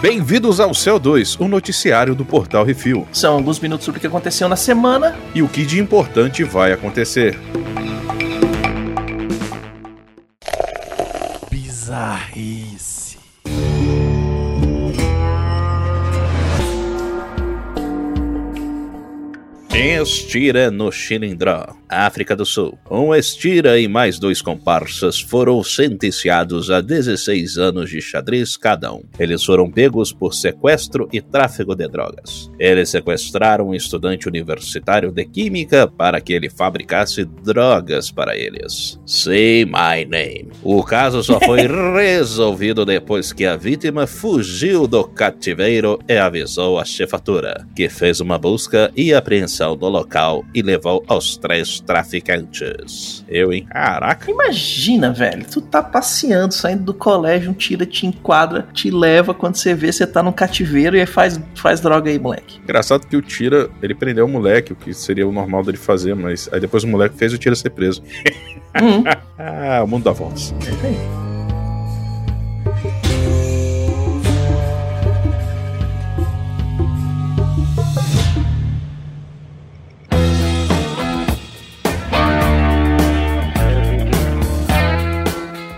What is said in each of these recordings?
Bem-vindos ao CO2, o noticiário do Portal Refil. São alguns minutos sobre o que aconteceu na semana e o que de importante vai acontecer. Bizarrice. Estira no Chilindró, África do Sul. Um Estira e mais dois comparsas foram sentenciados a 16 anos de xadrez cada um. Eles foram pegos por sequestro e tráfico de drogas. Eles sequestraram um estudante universitário de química para que ele fabricasse drogas para eles. Say my name. O caso só foi resolvido depois que a vítima fugiu do cativeiro e avisou a chefatura, que fez uma busca e apreensão do local e levou aos três traficantes. Eu, hein? Caraca. Imagina, velho, tu tá passeando, saindo do colégio, um tira te enquadra, te leva, quando você vê, você tá num cativeiro e aí faz, faz droga aí, moleque. Engraçado que o tira, ele prendeu o moleque, o que seria o normal dele fazer, mas aí depois o moleque fez o tira ser preso. Uhum. ah, o mundo dá voltas. É isso aí.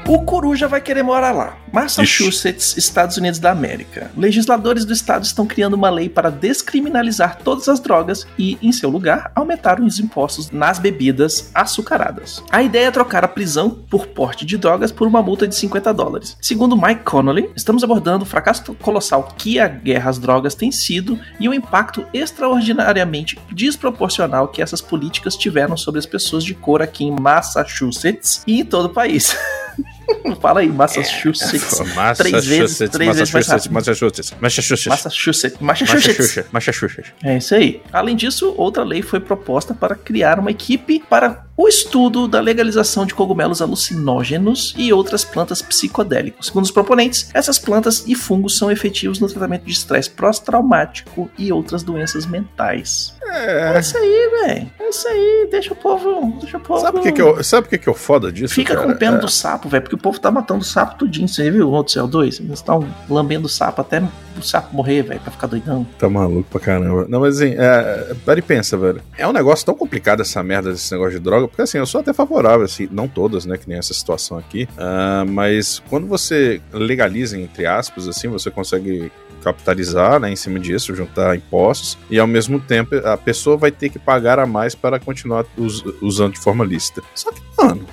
O Coruja vai querer morar lá. Massachusetts, Ixi. Estados Unidos da América. Legisladores do estado estão criando uma lei para descriminalizar todas as drogas e, em seu lugar, aumentar os impostos nas bebidas açucaradas. A ideia é trocar a prisão por porte de drogas por uma multa de 50 dólares. Segundo Mike Connolly, estamos abordando o fracasso colossal que a guerra às drogas tem sido e o impacto extraordinariamente desproporcional que essas políticas tiveram sobre as pessoas de cor aqui em Massachusetts e em todo o país. Fala aí, Massachusetts. É, três vezes, três vezes mais rápido. Massachusetts, Massachusetts. Massachusetts. Massachusetts. Massachusetts. É isso aí. Além disso, outra lei foi proposta para criar uma equipe para o estudo da legalização de cogumelos alucinógenos e outras plantas psicodélicas. Segundo os proponentes, essas plantas e fungos são efetivos no tratamento de estresse pós-traumático e outras doenças mentais. É, é isso aí, velho. É isso aí. Deixa o povo. Deixa o povo. Sabe o que, que, eu, sabe que, que é o foda disso? Fica cara? com o pena é. do sapo, velho, porque o povo tá matando o sapo tudinho. Você viu o outro Céu 2? Eles estão lambendo o sapo até o sapo morrer, velho, pra ficar doidão. Tá maluco pra caramba. Não, mas assim, é, para e pensa, velho. É um negócio tão complicado essa merda desse negócio de droga, porque assim, eu sou até favorável, assim, não todas, né, que nem essa situação aqui, uh, mas quando você legaliza, entre aspas, assim, você consegue capitalizar né, em cima disso, juntar impostos, e ao mesmo tempo a pessoa vai ter que pagar a mais para continuar us usando de forma lícita. Só que, mano,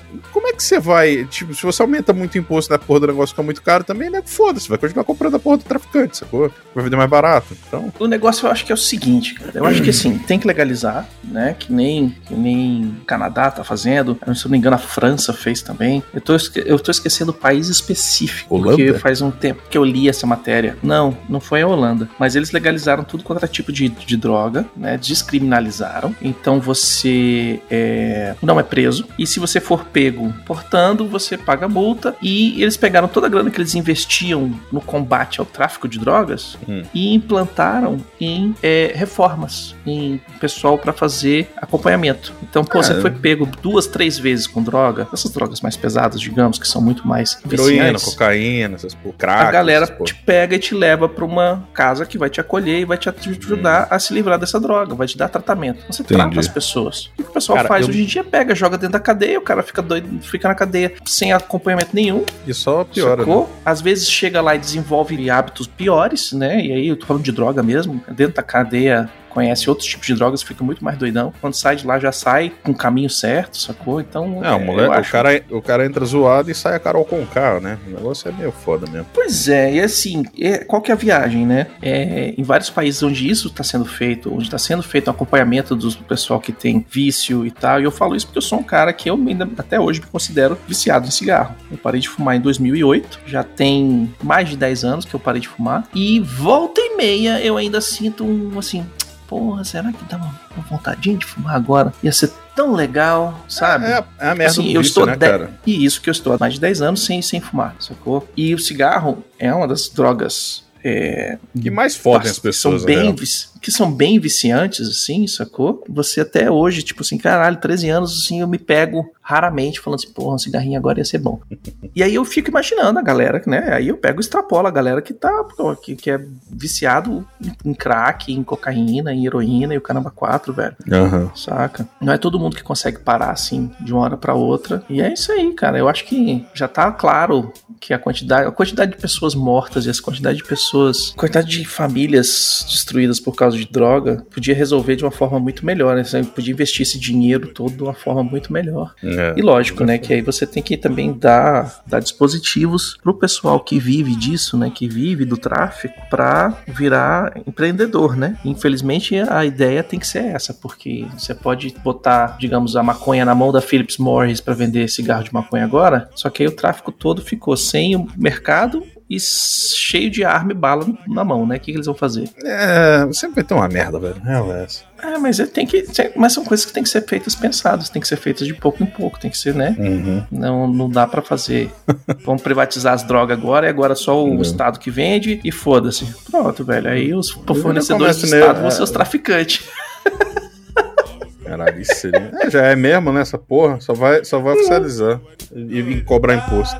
que você vai. Tipo, se você aumenta muito o imposto na porra do negócio fica muito caro também, né? Foda-se, vai continuar comprando a porra do traficante, sacou? Vai vender mais barato. Então. O negócio eu acho que é o seguinte, cara. Eu acho que assim, tem que legalizar, né? Que nem, que nem o Canadá tá fazendo. Se eu não me engano, a França fez também. Eu tô, eu tô esquecendo o país específico. Holanda? Porque faz um tempo que eu li essa matéria. Não, não foi a Holanda. Mas eles legalizaram tudo quanto era tipo de, de droga, né? Descriminalizaram. Então você é, não é preso. E se você for pego portando, você paga multa. E eles pegaram toda a grana que eles investiam no combate ao tráfico de drogas hum. e implantaram em é, reformas, em pessoal para fazer acompanhamento. Então, pô, você foi pego duas, três vezes com droga, essas drogas mais pesadas, digamos, que são muito mais heroína, cocaína, essas por crack, A galera te pega e te leva para uma casa que vai te acolher e vai te ajudar hum. a se livrar dessa droga, vai te dar tratamento. Você Entendi. trata as pessoas. O que o pessoal cara, faz eu... hoje em dia? Pega, joga dentro da cadeia, o cara fica doido, fica na cadeia sem acompanhamento nenhum. E só piora. Né? Às vezes chega lá e desenvolve hábitos piores, né? E aí eu tô falando de droga mesmo, dentro da cadeia conhece outros tipos de drogas, fica muito mais doidão. Quando sai de lá, já sai com o caminho certo, sacou? Então. É, o, moleque, acho... o, cara, o cara entra zoado e sai a Carol com o carro, né? O negócio é meio foda mesmo. Pois é, e assim, é, qual que é a viagem, né? É, em vários países onde isso está sendo feito, onde está sendo feito o um acompanhamento do pessoal que tem vício e tal, e eu falo isso porque eu sou um cara que eu ainda até hoje me considero viciado em cigarro. Eu parei de fumar em 2008, já tem mais de 10 anos que eu parei de fumar, e volta e meia eu ainda sinto um assim porra, será que dá uma, uma vontadinha de fumar agora? Ia ser tão legal, sabe? É, é a merda assim, eu vício, estou né, cara? E isso que eu estou há mais de 10 anos sem, sem fumar, sacou? E o cigarro é uma das drogas é, que mais fodem as pessoas. São bem, né? que são bem viciantes, assim, sacou? Você até hoje, tipo assim, caralho, 13 anos, assim, eu me pego raramente falando assim, porra, um cigarrinho agora ia ser bom. e aí eu fico imaginando a galera, né? Aí eu pego e extrapolo a galera que tá, que, que é viciado em crack, em cocaína, em heroína e o caramba 4, velho. Uhum. Saca? Não é todo mundo que consegue parar assim de uma hora para outra. E é isso aí, cara. Eu acho que já tá claro que a quantidade, a quantidade de pessoas mortas e a quantidade de pessoas, a quantidade de famílias destruídas por causa de droga, podia resolver de uma forma muito melhor, né? Você podia investir esse dinheiro todo de uma forma muito melhor. É, e lógico, né, que aí você tem que também dar, dar dispositivos pro pessoal que vive disso, né, que vive do tráfico, para virar empreendedor, né? Infelizmente a ideia tem que ser essa, porque você pode botar, digamos, a maconha na mão da Philips Morris para vender cigarro de maconha agora, só que aí o tráfico todo ficou sem o mercado e cheio de arma e bala na mão, né? O que, que eles vão fazer? É, sempre vai ter uma merda, velho. É, é mas é, tem que. Mas são coisas que tem que ser feitas pensadas, tem que ser feitas de pouco em pouco, tem que ser, né? Uhum. Não, não dá para fazer. Vamos privatizar as drogas agora e agora só o uhum. Estado que vende e foda-se. Pronto, velho. Aí os fornecedores do Estado vão ser os traficantes. Caralho, isso seria. É, já é mesmo, né? Essa porra. Só vai, só vai oficializar e, e cobrar imposto.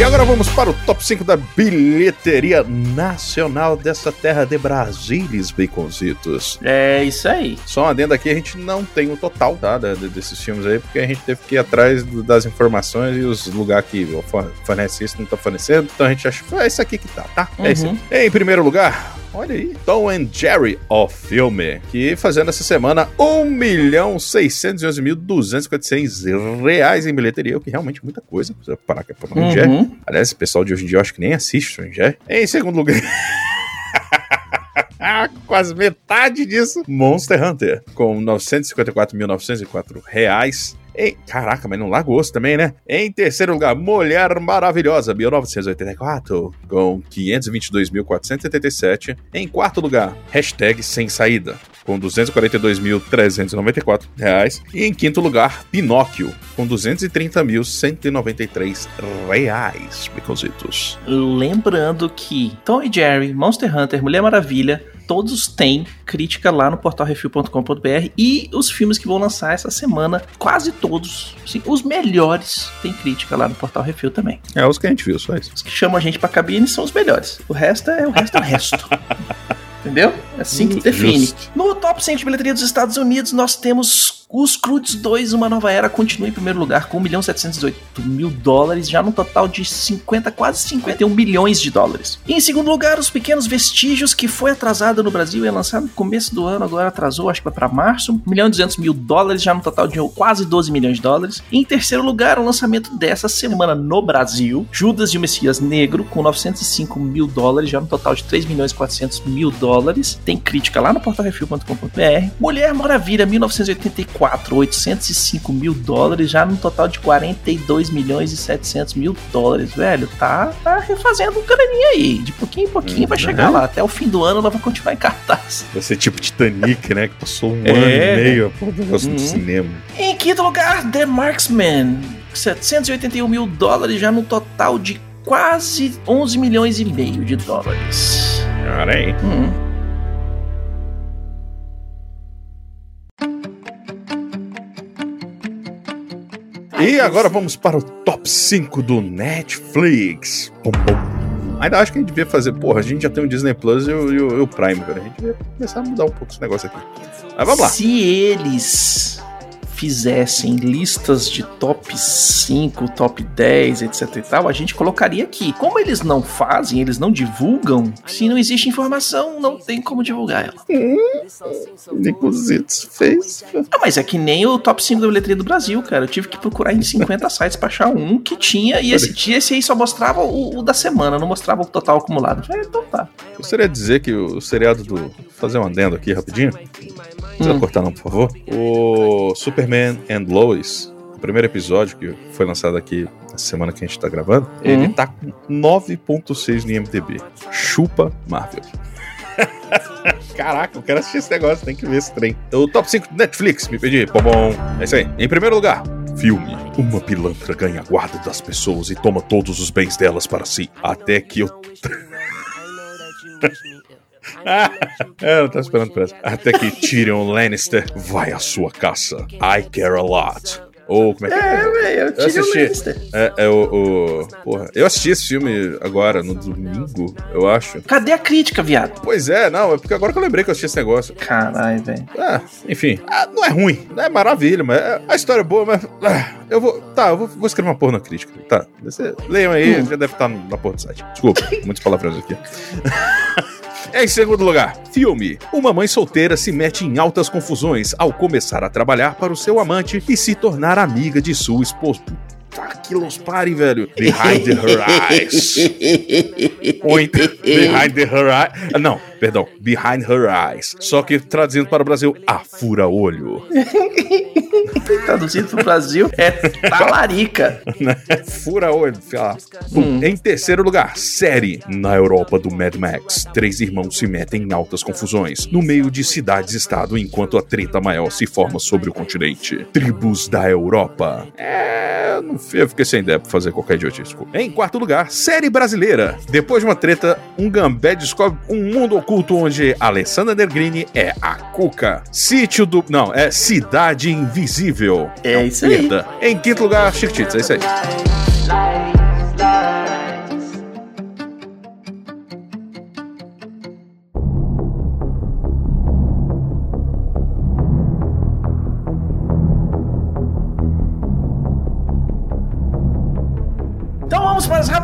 E agora vamos para o top 5 da bilheteria nacional dessa terra de Brasília, baconzitos. É isso aí. Só um adendo aqui, a gente não tem o total, tá, desses filmes aí, porque a gente teve que ir atrás das informações e os lugares que fornece isso não tá fornecendo. Então a gente acha que é isso aqui que tá, tá? É isso. Uhum. Em primeiro lugar, Olha aí. Tom and Jerry, o filme, que fazendo essa semana 1 milhão 611.256 reais em bilheteria, o que realmente é muita coisa. Parar que é pra uhum. Jerry. Aliás, esse pessoal de hoje em dia eu acho que nem assiste Tom Jerry. Em segundo lugar... Quase metade disso. Monster Hunter, com 954.904 reais. Em, caraca, mas não largou também, né? Em terceiro lugar, Mulher Maravilhosa, 1984, com 522.477. Em quarto lugar, hashtag Sem Saída, com 242.394 reais. E em quinto lugar, Pinóquio, com 230.193 reais, Bicositos. Lembrando que Tom e Jerry, Monster Hunter, Mulher Maravilha, todos têm crítica lá no portalrefil.com.br e os filmes que vão lançar essa semana, quase todos, sim, os melhores têm crítica lá no Portal Refil também. É os que a gente viu, só isso. Os que chamam a gente pra cabine são os melhores. O resto é o resto é o resto. Entendeu? É assim que define. Just. No top 100 de bilheteria dos Estados Unidos, nós temos os Croods 2, Uma Nova Era, continua em primeiro lugar com 1 milhão 718 mil dólares, já no total de 50, quase 51 milhões de dólares. E em segundo lugar, Os Pequenos Vestígios, que foi atrasado no Brasil e é lançado no começo do ano, agora atrasou, acho que vai para março, 1 milhão e 200 mil dólares, já no total de quase 12 milhões de dólares. E em terceiro lugar, o lançamento dessa semana no Brasil, Judas e o Messias Negro, com 905 mil dólares, já no total de 3 milhões e 400 mil dólares. Tem crítica lá no portalrefil.com.br. Mulher Maravilha, 1984 4, 805 mil dólares, já no total de 42 milhões e 700 mil dólares, velho. Tá, tá refazendo um graninha aí. De pouquinho em pouquinho vai chegar lá. Até o fim do ano ela vai continuar em cartaz. Vai ser tipo Titanic, né? Que passou um é. ano e meio por negócio uhum. do cinema. Em quinto lugar, The Marksman. 781 mil dólares, já no total de quase 11 milhões e meio de dólares. Cara, aí. Uhum. E agora vamos para o top 5 do Netflix. Pum, pum. Ainda acho que a gente devia fazer, porra, a gente já tem o Disney Plus e o, e o, e o Prime, cara. A gente devia começar a mudar um pouco esse negócio aqui. Mas vamos lá. Se eles fizessem listas de top 5, top 10, etc e tal, a gente colocaria aqui. Como eles não fazem, eles não divulgam, se não existe informação, não tem como divulgar ela. Hum, Nicozitos fez. Ah, mas é que nem o top 5 da bilheteria do Brasil, cara. Eu tive que procurar em 50 sites pra achar um que tinha, e esse, dia esse aí só mostrava o, o, da semana, não mostrava o total acumulado. falei, então tá. Gostaria de dizer que o seriado do. Fazer um adendo aqui rapidinho. Precisa hum. cortar não, por favor. O Superman and Lois, o primeiro episódio que foi lançado aqui na semana que a gente tá gravando, hum. ele tá com 9.6 no IMDB. Chupa Marvel. Caraca, eu quero assistir esse negócio, tem que ver esse trem. O top 5 Netflix, me pedi. Bom, bom. É isso aí. Em primeiro lugar, filme. Uma pilantra ganha a guarda das pessoas e toma todos os bens delas para si. Até que eu. é, eu tava esperando por essa. Até que Tyrion Lannister vai à sua caça. I care a lot. Ou como é que é? É, velho, eu, eu assisti. É, é o, o, Porra, eu assisti esse filme agora, no domingo, eu acho. Cadê a crítica, viado? Pois é, não, é porque agora que eu lembrei que eu assisti esse negócio. Caralho, velho. É, enfim, ah, não é ruim, não é maravilha, mas é, a história é boa, mas. Ah, eu vou. Tá, eu vou, vou, escrever uma porra na crítica. Tá, você, leiam aí, hum. já deve estar na porra do site. Desculpa, muitas palavras aqui. Em segundo lugar, filme. Uma mãe solteira se mete em altas confusões ao começar a trabalhar para o seu amante e se tornar amiga de sua esposa. Tá, quilos pare, velho. Behind her eyes. Point. Behind her eyes. Não, perdão. Behind her eyes. Só que traduzindo para o Brasil, a fura olho. Traduzido para o Brasil é talarica. fura olho. Hum. Em terceiro lugar, série. Na Europa do Mad Max, três irmãos se metem em altas confusões no meio de cidades-estado enquanto a treta maior se forma sobre o continente. Tribos da Europa. É, não eu fiquei sem ideia pra fazer qualquer idiotice. Em quarto lugar, série brasileira. Depois de uma treta, um gambé descobre um mundo oculto onde Alessandra Negrini é a Cuca. Sítio do... Não, é Cidade Invisível. É isso aí. Em quinto lugar, Chiquititas, é isso aí.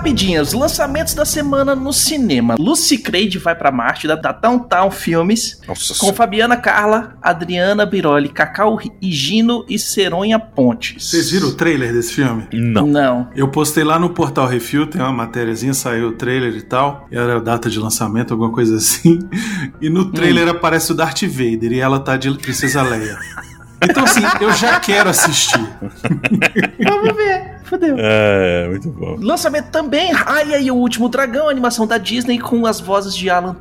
As rapidinhas. Lançamentos da semana no cinema. Lucy Creed vai para Marte, da, Downtown Filmes. Nossa com Fabiana Carla, Adriana Biroli, Cacau Higino e Seronha Pontes. Vocês viram o trailer desse filme? Não. Não. Eu postei lá no Portal Refil, tem uma matériazinha, saiu o trailer e tal. E era a data de lançamento, alguma coisa assim. E no trailer hum. aparece o Darth Vader e ela tá de Princesa Leia. Então, assim, eu já quero assistir. Vamos ver. Fudeu. É, muito bom. Lançamento também, Raya e o Último Dragão, animação da Disney com as vozes de Alan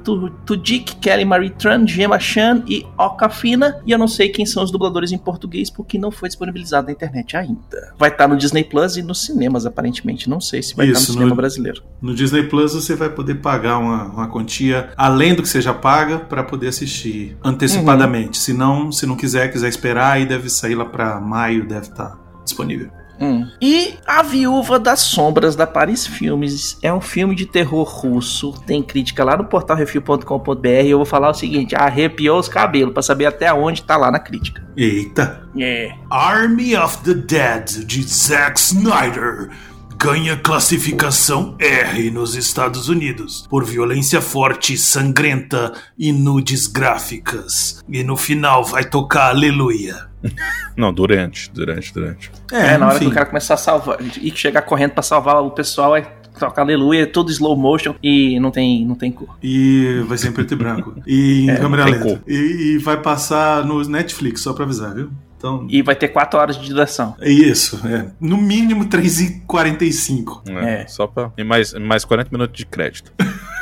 Tudyk, Kelly Marie Tran, Gemma Chan e Okafina. E eu não sei quem são os dubladores em português porque não foi disponibilizado na internet ainda. Vai estar no Disney Plus e nos cinemas, aparentemente. Não sei se vai estar no cinema no, brasileiro. No Disney Plus você vai poder pagar uma, uma quantia além do que você já paga para poder assistir antecipadamente. Uhum. Se não, se não quiser, quiser esperar, aí deve sair lá para maio, deve estar disponível. Hum. E A Viúva das Sombras da Paris Filmes é um filme de terror russo. Tem crítica lá no portal refil.com.br. Eu vou falar o seguinte: arrepiou os cabelos para saber até onde tá lá na crítica. Eita! É. Army of the Dead de Zack Snyder ganha classificação R nos Estados Unidos por violência forte, sangrenta e nudes gráficas. E no final vai tocar Aleluia. Não, durante, durante, durante. É, é na hora que o cara começar a salvar e chegar correndo para salvar o pessoal, é toca aleluia, é tudo slow motion e não tem, não tem cor. E vai ser em preto e branco. E em é, câmera lenta. E, e, vai passar no Netflix, só pra avisar, viu? Então, e vai ter 4 horas de duração. É isso, é. No mínimo 3h45. É, é. Só pra. E mais, mais 40 minutos de crédito.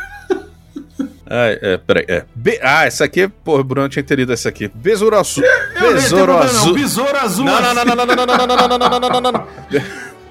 Ah, é, peraí, é. Be ah, essa aqui, pô, o Bruno tinha entendido essa aqui. Besouro azul. Besouro azul. Besouro azul. Não, não, não, não, não, não, não, não, não, não, não, não, não, não, não.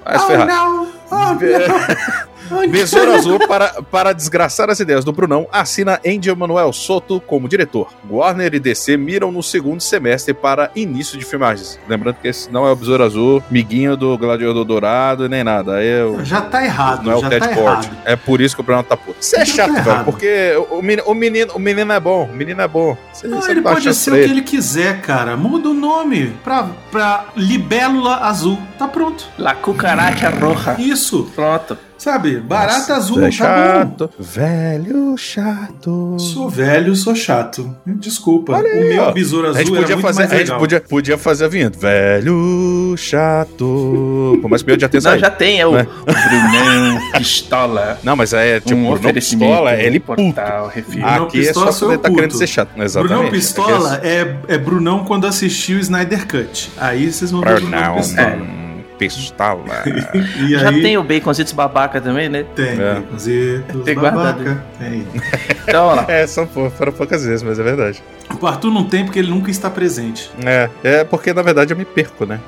Vai se ferrar. Oh, não. Oh, não. Besouro Azul, para, para desgraçar as ideias do Brunão, assina Andy Manuel Soto como diretor. Warner e DC miram no segundo semestre para início de filmagens. Lembrando que esse não é o Besouro Azul, miguinho do Gladiador Dourado, nem nada. É o, já tá errado. Não é o Ted tá Cord. É por isso que o Bruno tá puto. Isso é chato, tá velho, porque o menino, o, menino, o menino é bom. O menino é bom. Você, não, você ele pode ser o que ele quiser, cara. Muda o nome pra, pra Libélula Azul. Tá pronto. La Cucaracha Roja. Isso. Pronto. Sabe? Barata Nossa, azul, é tá chato. Velho chato. bom. Sou velho, sou chato. Desculpa. Olha o aí, meu ó. besouro A azul gente era podia muito fazer, a gente podia, podia fazer a vinheta. Velho chato. Mais que eu já tenha Não, saído. já tem, é o Né? Brunão Pistola. Não, mas é tipo, um oferecimento. Pistola, ele portal, refil. Brunão Aqui é Pistola só sou poder eu tá puto. querendo ser chato. Exatamente. Brunão Pistola é, é Brunão quando assistiu o Snyder Cut. Aí vocês vão ver o Brunão Brunão Pistola. Pistola. E Já aí, tem o Baconzitos babaca também, né? Tem, É. baconzitos, Tem guardado. babaca. Tem. Então, vamos lá. É, são pou- foram poucas vezes, mas é verdade. O Arthur não tem porque ele nunca está presente. É, é porque na verdade eu me perco, né?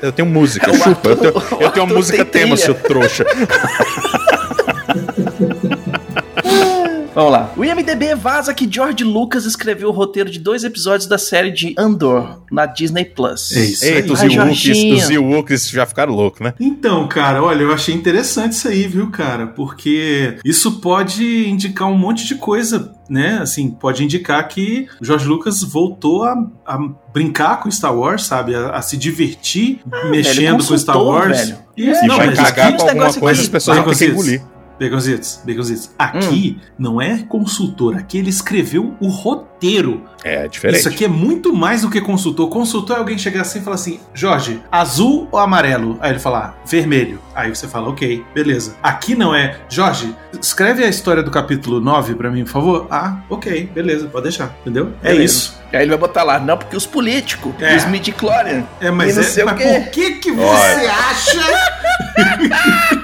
Eu tenho música, chupa. Eu tenho, eu tenho uma música tema, trilha. seu trouxa. Vamos lá. O IMDB vaza que George Lucas escreveu o roteiro de dois episódios da série de Andor na Disney Plus. É isso Eita, os Ewoks, Jorginho. os Ewoks já ficaram loucos, né? Então, cara, olha, eu achei interessante isso aí, viu, cara? Porque isso pode indicar um monte de coisa, né? Assim, pode indicar que o George Lucas voltou a, a brincar com Star Wars, sabe? A, a se divertir mexendo velho, com Star Wars. velho. E não, vai mas cagar com alguma negócio coisa, as pessoas vão ter que engolir. Baconzitos, Baconzitos. Aqui não é consultor, aqui ele escreveu o roteiro. É diferente. Isso aqui é muito mais do que consultor. Consultor é alguém chegar assim e falar assim: Jorge, azul ou amarelo? Aí ele falar, vermelho. Aí você fala, ok, beleza. Aqui não é, Jorge, escreve a história do capítulo 9 pra mim, por favor. Ah, ok, beleza, pode deixar, entendeu? É isso. Aí ele vai botar lá, não, porque os políticos, É. os midi-chlorian. É, mas, é, mas por que que você Olha. acha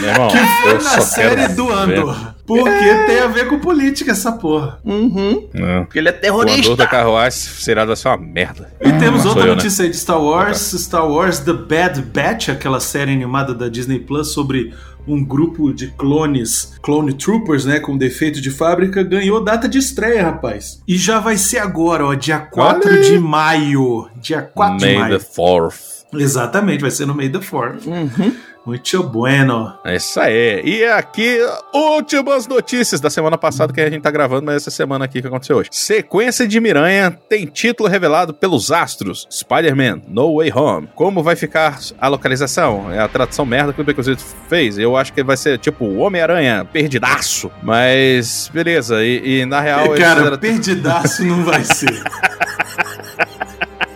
Meu irmão, que foi eu na só série quero do. Andor? Porque tem a ver com política essa porra. Uhum. Não. Porque ele é O andor terrorista. da carruagem será vai ser uma merda. E temos Sou outra eu, né? notícia aí de Star Wars, Star Wars The Bad Batch, aquela série animada da Disney Plus sobre um grupo de clones, clone troopers, né, com defeito de fábrica, ganhou data de estreia, rapaz. E já vai ser agora, ó, dia 4 Olha de maio. Dia 4 de May maio. the fourth. Exatamente, vai ser no meio da 4 Uhum. Muito bueno. É isso aí. E aqui, últimas notícias da semana passada que a gente tá gravando, mas essa semana aqui que aconteceu hoje. Sequência de Miranha tem título revelado pelos astros. Spider-Man, No Way Home. Como vai ficar a localização? É a tradução merda que o Becozito fez. Eu acho que vai ser tipo Homem-Aranha, perdidaço. Mas, beleza. E, e na real... Cara, fizeram- perdidaço não vai ser.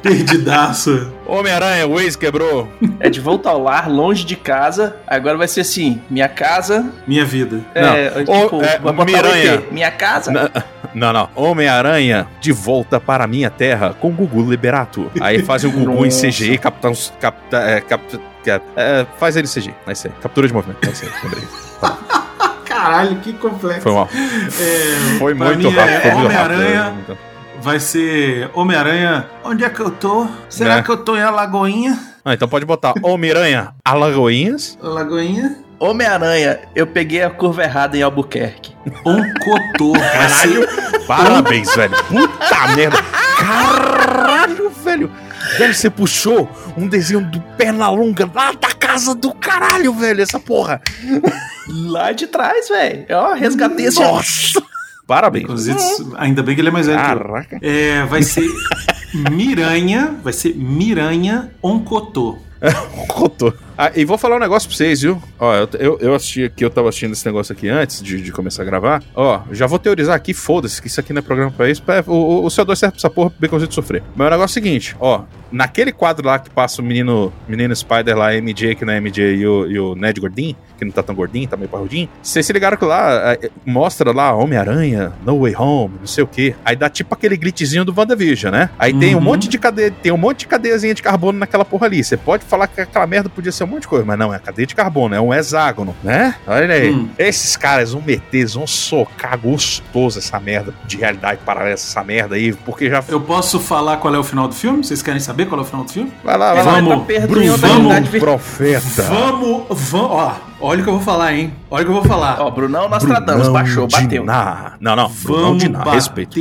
Perdidaço. Homem-Aranha, o Waze quebrou. É de volta ao lar, longe de casa. Agora vai ser assim: minha casa. Minha vida. É, Não. tipo, é, vai botar o Miranha. ET, Minha casa. Na- Não, não. Homem-Aranha de volta para a minha terra com Gugu Liberato. Aí faz o Gugu em. CGI, uns. Capta, é, capta, é, faz ele em CGI. É isso aí. Captura de movimento. É isso aí. Lembrei. Caralho, que complexo. Foi mal. É, Foi pra muito rápido. é. Homem-Aranha vai ser Homem-Aranha. Onde é que eu tô? Será É. que eu tô em Alagoinha? Ah, então pode botar Homem-Aranha Alagoinhas. Alagoinha? Homem-Aranha, eu peguei a curva errada em Albuquerque. Oncotô. Caralho. Parabéns, velho. Puta merda. Caralho, velho. Velho, você puxou um desenho do Pernalonga lá da casa do caralho, velho. Essa porra. Lá de trás, velho. Ó, resgatei esse. Nossa. Parabéns. Inclusive, ainda bem que ele é mais velho. Caraca. É, vai ser Miranha. Vai ser Miranha Oncotô. Cotou. Ah, e vou falar um negócio pra vocês, viu? Ó, eu, eu, eu assisti aqui, eu tava assistindo esse negócio aqui antes de, de começar a gravar. Ó, já vou teorizar aqui, foda-se, que isso aqui não é programa pra isso. Pra, o, o, o CO2 serve pra essa porra pro Baconzito sofrer. Mas o negócio é o seguinte, ó. Naquele quadro lá que passa o menino, menino Spider lá, MJ, que não é MJ, e o, e o Ned gordinho, que não tá tão gordinho, tá meio parrudinho. Vocês se ligaram que lá, é, mostra lá Homem-Aranha, No Way Home, não sei o quê. Aí dá tipo aquele glitchzinho do WandaVision, né? Aí tem um Uhum. monte de cadeia, tem um monte de cadeiazinha de carbono naquela porra ali. Você pode falar que aquela merda podia ser um monte de coisa, mas não, é cadeia de carbono, é um hexágono, né? Olha aí. Hum. Esses caras vão meter, eles vão socar gostoso essa merda de realidade paralela, essa merda aí, porque já. Eu posso falar qual é o final do filme? Vocês querem saber qual é o final do filme? Vai lá, vai lá. Vamos, tá Bruno, vamos, Profeta. Vamos, vamos, ó, olha o que eu vou falar, hein? Olha o que eu vou falar. Ó, Brunão Nostradamus, baixou, bateu. Diná. Não, não. Brunão Vamos bater respeito.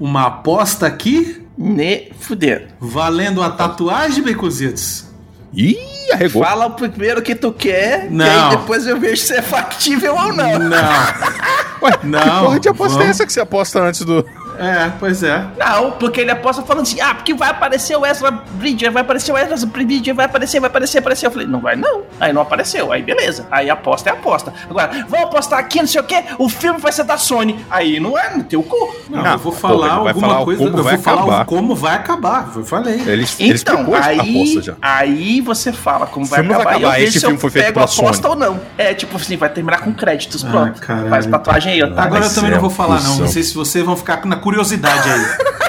uma aposta aqui, Ne fudendo. valendo a tatuagem, Becozitos. Ih, arregou. Fala o primeiro que tu quer, Não. e aí depois eu vejo se é factível ou não. Não. Ué, Não, que porra de aposta é essa que você aposta antes do. É, pois é. Não, porque ele aposta falando assim, ah, porque vai aparecer o Ezra Bridger, vai aparecer o Ezra Bridger, vai aparecer, vai aparecer, aparecer. Eu falei, não vai não. Aí não apareceu, aí beleza. Aí aposta é aposta. Agora, vamos apostar aqui, não sei o quê, o filme vai ser da Sony. Aí não é, no teu cu. Não, Não, eu vou pô, falar vai alguma falar coisa, como eu vou falar acabar. como vai acabar. Eu falei. Ele, ele Então, aí, aposta já. aí você fala como vai não vai acabar, e eu acabar, vejo esse se eu filme foi feito pego pela a aposta Sony. ou não. É, tipo assim, vai terminar com créditos, Ah, pronto. caralho. Faz tatuagem aí, ó. Tá? Agora eu também não vou falar, não. Não sei se vocês vão ficar na curiosidade aí.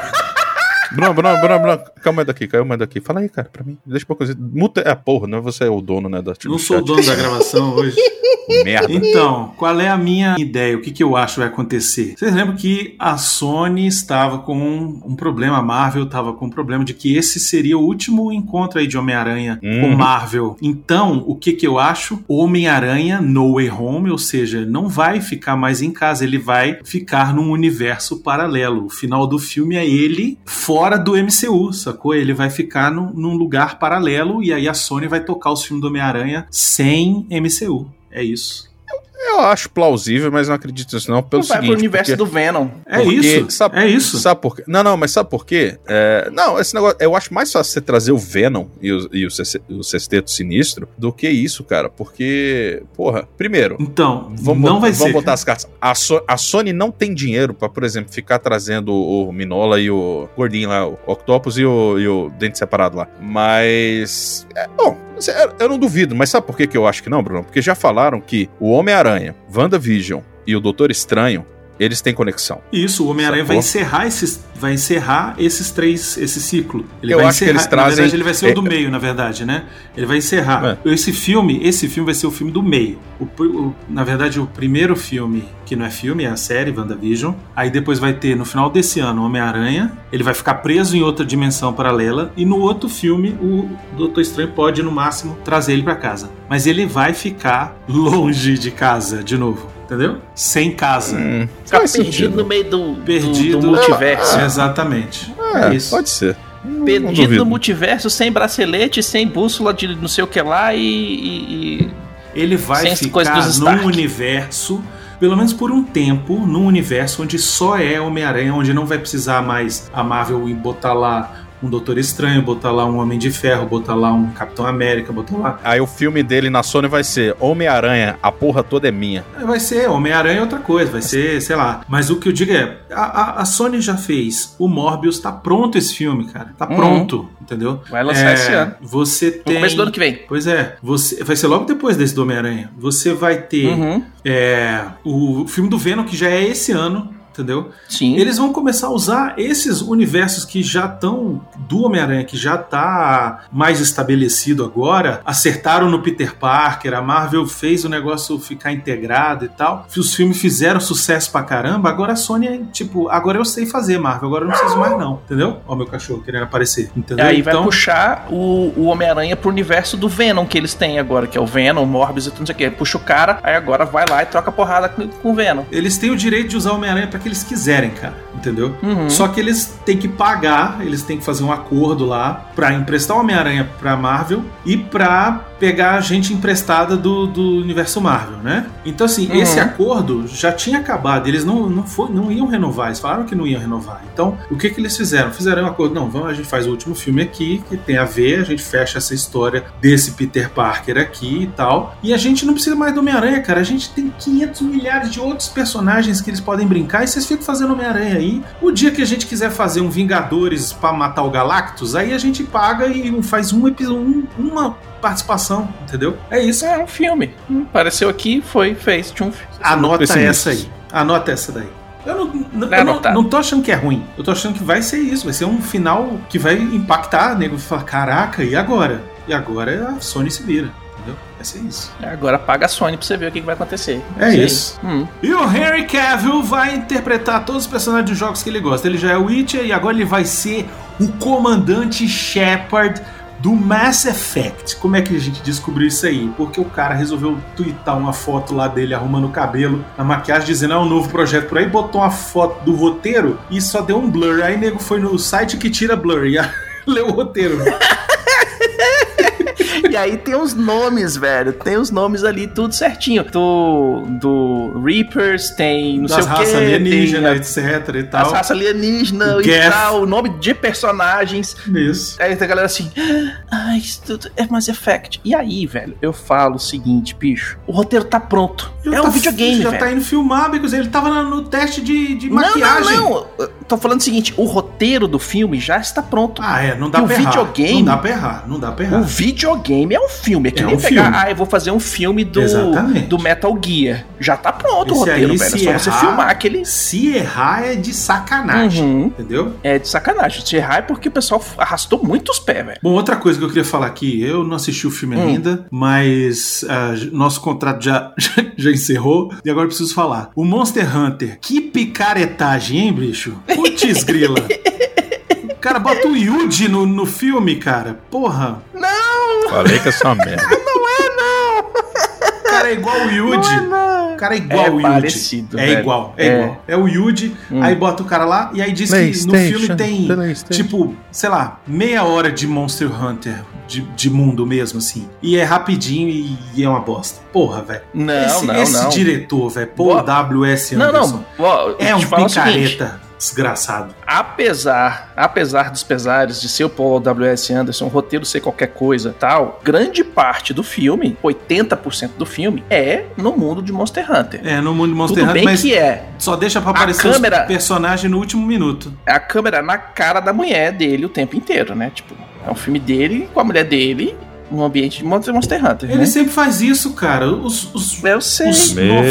Bruno, Bruno, Bruno, Bruno, calma aí daqui, calma aí daqui. Fala aí, cara, pra mim. Deixa uma coisa. Muta. É, porra, não é você é o dono, né? Da, Não sou o dono da gravação hoje. Merda. Então, qual é a minha ideia? O que, que eu acho vai acontecer? Vocês lembram que a Sony estava com um problema, a Marvel estava com um problema de que esse seria o último encontro aí de Homem-Aranha com Uhum. Marvel. Então, o que, que eu acho? Homem-Aranha No Way Home, ou seja, não vai ficar mais em casa, ele vai ficar num universo paralelo. O final do filme é ele fora do MCU, sacou? Ele vai ficar num, num lugar paralelo e aí a Sony vai tocar os filmes do Homem-Aranha sem MCU. É isso. Eu acho plausível, mas não acredito nisso, não. Pelo vai seguinte. pro universo porque- do Venom. É Porque, isso. sabe- é isso. Sabe por quê? Não, não, mas sabe por quê? É, não, esse negócio. Eu acho mais fácil você trazer o Venom e o, e o, o Sexteto Sinistro do que isso, cara. Porque, porra, primeiro. Então, Vamos, não vai vamos ser. botar as cartas. A, So- a Sony não tem dinheiro pra, por exemplo, ficar trazendo o, o Minola e o Gordinho lá, o Octopus e o, e o Dente Separado lá. Mas. É, bom, eu- eu não duvido, mas sabe por que eu acho que não, Bruno? Porque já falaram que o Homem-Aranha, WandaVision e o Doutor Estranho, eles têm conexão. Isso, o Homem-Aranha vai encerrar esses, vai encerrar esses três, esse ciclo. Ele Eu vai acho que encerrar, eles trazem- Na verdade, ele vai ser é- o do meio, na verdade, né? Ele vai encerrar. É. Esse filme, esse filme vai ser o filme do meio. O o- na verdade, o primeiro filme, que não é filme, é a série WandaVision. Aí depois vai ter, no final desse ano, Homem-Aranha. Ele vai ficar preso em outra dimensão paralela. E no outro filme, o Doutor Estranho pode, no máximo, trazer ele pra casa. Mas ele vai ficar longe de casa, de novo. Entendeu? Sem casa. Hum, Ficar perdido sentido. no meio do, Perdido. do, do multiverso. Exatamente. É, É isso. pode ser. Não- Perdido no multiverso, sem bracelete, sem bússola de não sei o que lá e. e- e- Ele vai Sem ficar num universo, pelo menos por um tempo, num universo onde só é Homem-Aranha, onde não vai precisar mais a Marvel ir botar lá um Doutor Estranho, botar lá um Homem de Ferro, botar lá um Capitão América, botar lá. Aí o filme dele na Sony vai ser Homem-Aranha, a porra toda é minha. Vai ser Homem-Aranha é outra coisa, vai ser, sei lá. Mas o que eu digo é, a, a- a Sony já fez o Morbius, tá pronto esse filme, cara. Tá Uhum. pronto, entendeu? Vai lançar É, esse ano. Você No tem. começo do ano que vem. Pois é, você vai ser logo depois desse do Homem-Aranha. Você vai ter Uhum. é, o filme do Venom, que já é esse ano, entendeu? Sim. Eles vão começar a usar esses universos que já estão do Homem-Aranha, que já tá mais estabelecido agora, acertaram no Peter Parker, a Marvel fez o negócio ficar integrado e tal. Os filmes fizeram sucesso pra caramba, agora a Sony é tipo, agora eu sei fazer Marvel, agora eu não preciso mais não, entendeu? Ó o meu cachorro querendo aparecer, entendeu? Aí vai então, puxar o, o Homem-Aranha pro universo do Venom que eles têm agora, que é o Venom, o Morbius e tudo não sei o que. Puxa o cara, aí agora vai lá e troca porrada com, com o Venom. eles têm o direito de usar o Homem-Aranha pra que eles quiserem, cara, entendeu? Uhum. Só que eles têm que pagar, eles têm que fazer um acordo lá pra emprestar o Homem-Aranha pra Marvel e pra pegar gente emprestada do, do universo Marvel, né? Então, assim, Uhum. esse acordo já tinha acabado, eles não, não, foi, não iam renovar, eles falaram que não iam renovar. Então, o que que eles fizeram? Fizeram um acordo, não, vamos, a gente faz o último filme aqui, que tem a ver, a gente fecha essa história desse Peter Parker aqui e tal, e a gente não precisa mais do Homem-Aranha, cara, a gente tem 500 milhares de outros personagens que eles podem brincar e vocês ficam fazendo Homem-Aranha aí. O dia que a gente quiser fazer um Vingadores pra matar o Galactus, aí a gente paga e faz um um- uma participação, entendeu? É isso. É um filme. Hum, Apareceu aqui, foi, fez. Um filme. Anota essa aí. Anota essa daí. Eu não, não, Vai eu não, não tô achando que é ruim. Eu tô achando que vai ser isso. Vai ser um final que vai impactar. O nego vai falar: caraca, e agora? E agora a Sony se vira. Entendeu? Vai ser isso. Agora paga a Sony pra você ver o que, que vai acontecer. É Sei. isso. Hum. E o Henry Cavill vai interpretar todos os personagens dos jogos que ele gosta. Ele já é o Witcher e agora ele vai ser o comandante Shepard do Mass Effect. Como é que a gente descobriu isso aí? Porque o cara resolveu twittar uma foto lá dele arrumando o cabelo na maquiagem, dizendo é um novo projeto por aí, botou uma foto do roteiro e só deu um blur. Aí nego foi no site que tira blur e leu o roteiro. E aí tem os nomes, velho. Tem os nomes ali, tudo certinho. Do, do Reapers, tem não Das sei o raças que. alienígenas, etc e As tal. raças alienígenas e tal, o nome de personagens. Isso. Aí tem a galera assim, ah, isso tudo é Mass Effect. E aí, velho, eu falo o seguinte, bicho, o roteiro tá pronto. Ele é tá- um videogame, Já velho. tá indo filmar, Bicos. Ele tava no teste de, de Não, maquiagem. não, não. Eu Tô falando o seguinte, o roteiro do filme já está pronto. Ah, é, não dá E o pra errar. videogame- Não dá pra errar, não dá pra errar. O videogame é um filme, é que É nem um pegar, filme. ah, eu vou fazer um filme do, Exatamente. do Metal Gear. Já tá pronto o Esse roteiro, aí, velho. É só você errar- filmar aquele. Se errar é de sacanagem, Uhum. entendeu? É de sacanagem. Se errar é porque o pessoal arrastou muito os pés, velho. Bom, outra coisa que eu queria falar aqui, eu não assisti o filme Hum. ainda, mas ah, nosso contrato já, já encerrou e agora eu preciso falar. O Monster Hunter, que picaretagem, hein, bicho? Putz, grila. Cara, bota o Yuji no, no filme, cara. Porra. Falei que é só merda. O cara é igual o Yuji. O cara é igual É o Yuji. parecido, É velho. igual, é, É. igual. É o Yuji, Hum. aí bota o cara lá e aí diz que no filme tem, tipo, sei lá, meia hora de Monster Hunter, de, de mundo mesmo, assim. E é rapidinho e, e é uma bosta. Porra, velho. Não, esse, não, esse não. diretor, velho, Paul Boa. W.S. Não, Anderson, não. Ó, é eu um picareta desgraçado. apesar, apesar dos pesares de ser o Paul W.S. Anderson, o roteiro ser qualquer coisa e tal, grande parte do filme, 80% do filme, é no mundo de Monster Hunter. É, no mundo de Monster Tudo Hunter, bem mas que é. só deixa pra a aparecer câmera- os personagens no último minuto. É a câmera na cara da mulher dele o tempo inteiro, né? Tipo, é um filme dele com a mulher dele no ambiente de Monster Hunter, Ele né? sempre faz isso, cara. Os, os, Eu sei. os Meu 90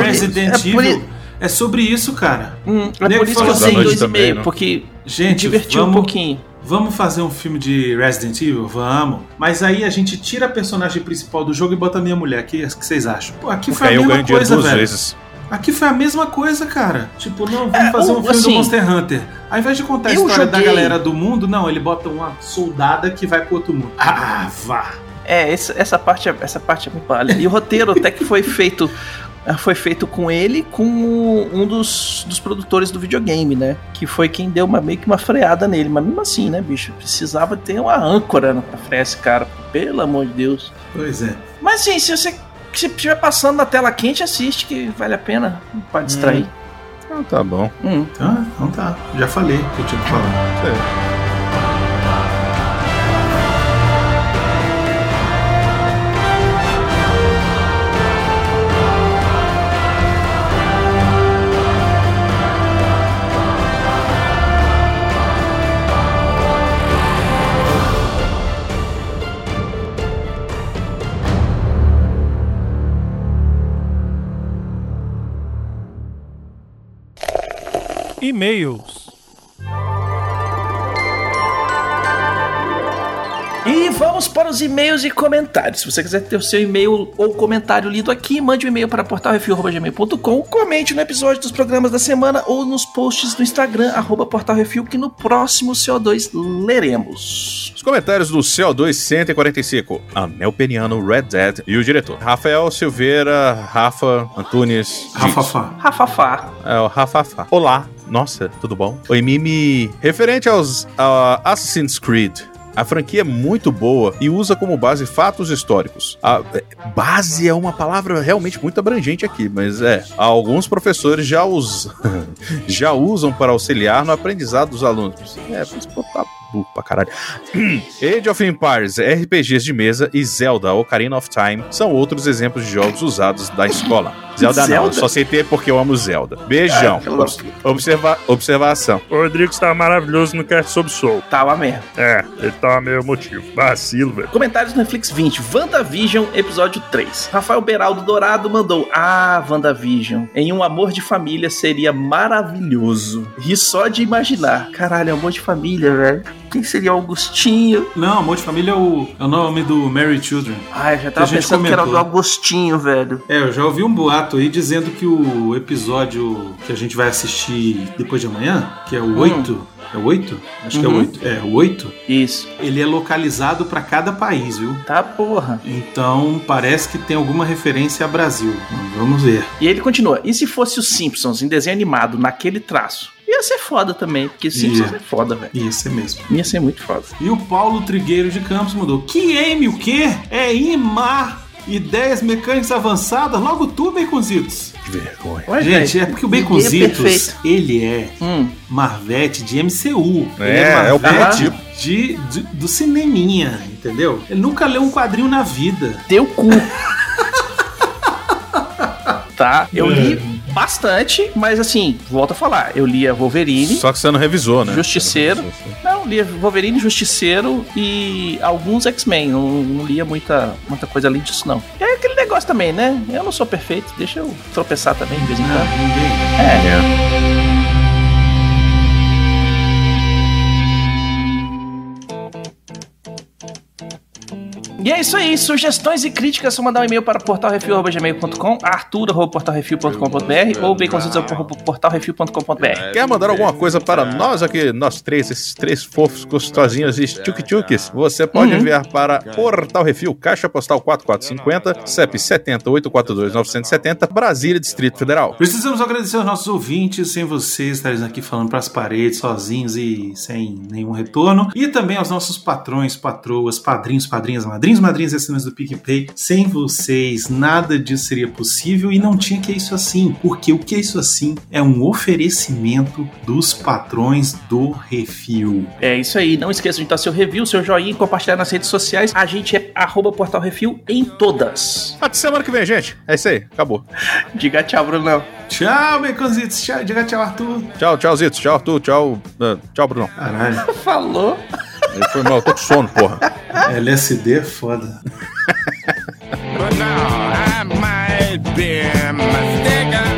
É Resident é Evil é sobre isso, cara. Hum, é Nego por isso que eu meio, né? porque Gente, divertiu vamos, um pouquinho. vamos fazer um filme de Resident Evil? Vamos. Mas aí a gente tira a personagem principal do jogo e bota a minha mulher. O que, que vocês acham? Pô, aqui foi a eu mesma coisa, duas velho. vezes. Aqui foi a mesma coisa, cara. Tipo, não, vamos É, fazer um o- filme do assim, Monster Hunter. Ao invés de contar a história da joguei- galera do mundo, não, ele bota uma soldada que vai pro outro mundo. Ah, vá. É, essa, essa parte é, essa parte é muito palha. E o roteiro até que foi feito foi feito com ele, com um dos, dos produtores do videogame, né? Que foi quem deu uma, meio que uma freada nele. Mas mesmo assim, né, bicho? Precisava ter uma âncora pra frear esse cara. Pelo amor de Deus. Pois é. Mas sim, se você se estiver passando na tela quente, assiste que vale a pena. Pode distrair. Ah, tá bom. Hum. Ah, então tá. Já falei o que eu tinha que falar. E-mails. Vamos para os e-mails e comentários. Se você quiser ter o seu e-mail ou comentário lido aqui, mande um e-mail para portalrefil.gmail.com, comente no episódio dos programas da semana ou nos posts do Instagram, arroba portalrefil, que no próximo CO2 leremos. Os comentários do CO2 145. Anel Peniano, Red Dead e o diretor. Rafael Silveira, Rafa Antunes. Rafafá. Rafafá. É o Rafafá. Olá. Nossa, tudo bom? Oi, Mimi. Referente aos a Assassin's Creed. A franquia é muito boa e usa como base fatos históricos. A é, base é uma palavra realmente muito abrangente aqui, mas é. Alguns professores já, us... já usam para auxiliar no aprendizado dos alunos. É, que eu tá pra caralho. Age of Empires, RPGs de mesa e Zelda Ocarina of Time são outros exemplos de jogos usados da escola. Zelda, não, Zelda? só citei porque eu amo Zelda. Beijão. Ah, pelo- Observa... Observação. O Rodrigo está maravilhoso no cast sobre Soul. Tava mesmo. É, ele tá meio emotivo. Vacilo, velho. Comentários no Netflix 20, WandaVision, episódio 3. Rafael Beraldo Dourado mandou: Ah, WandaVision. Em um amor de família seria maravilhoso. Ri só de imaginar. Caralho, amor de família, velho. Quem seria o Augustinho? Não, Amor de Família é o, é o nome do Mary Children. Ai, eu já tava pensando que era o do comentou. Agostinho, velho. É, eu já ouvi um boato aí dizendo que o episódio que a gente vai assistir depois de amanhã, que é o 8, é o 8? Acho que é o Uhum. 8. É, o 8, Isso. ele é localizado pra cada país, viu? Tá porra. Então parece que tem alguma referência a Brasil. Vamos ver. E ele continua: E se fosse os Simpsons em desenho animado naquele traço? Ia ser foda também, porque Simpsons Ia. é foda, velho. Ia ser mesmo. Ia ser muito foda. E o Paulo Trigueiro de Campos mudou. Que M o quê? É IMAR. Ideias mecânicas avançadas? Logo tu, Baconzitos. Que vergonha. Ué, Gente, é porque o ninguém Baconzitos, perfeito. ele é Hum, Marvete de MCU. Ele É, é o prototipo. de, de- do cineminha, entendeu? Ele nunca leu um quadrinho na vida. teu cu. tá? Eu li bastante, mas assim, volto a falar, eu lia Wolverine, Só que você não revisou, né? Justiceiro. Não lia Wolverine, Justiceiro e alguns X-Men, não, não lia muita, muita coisa além disso não. É aquele negócio também, né? Eu não sou perfeito, deixa eu tropeçar também de vez em quando. ninguém. É, E é isso aí, sugestões e críticas, só mandar um e-mail para portalrefil.gmail.com, arthur.portalrefil.com.br ou baconzitos.portalrefil.com.br. Quer mandar alguma coisa para nós aqui, nós três, esses três fofos gostosinhos e tchuk-tchuks? Você pode Uhum. enviar para Portal Refil, Caixa Postal 4450, CEP 70842-970, Brasília, Distrito Federal. Precisamos agradecer aos nossos ouvintes, sem vocês estarem aqui falando para as paredes, sozinhos e sem nenhum retorno. E também aos nossos patrões, patroas, padrinhos, padrinhas, madrinhos, madrinhas e assinantes do PicPay. Sem vocês, nada disso seria possível e não tinha que é isso assim. Porque o que é isso assim é um oferecimento dos patrões do Refil. É isso aí, não esqueça de dar seu review, seu joinha e compartilhar nas redes sociais. A gente é arroba Portal Refil em todas. Até semana que vem, gente. É isso aí, acabou. Diga tchau, Brunão. Tchau, Baconzitos. Tchau, diga tchau, Arthur. Tchau, tchau, Zito. Tchau, Arthur. Tchau, ah, tchau, Bruno. Caralho, Falou. Foi mal, eu tô com sono, porra. LSD é foda. But now I might be mistaken.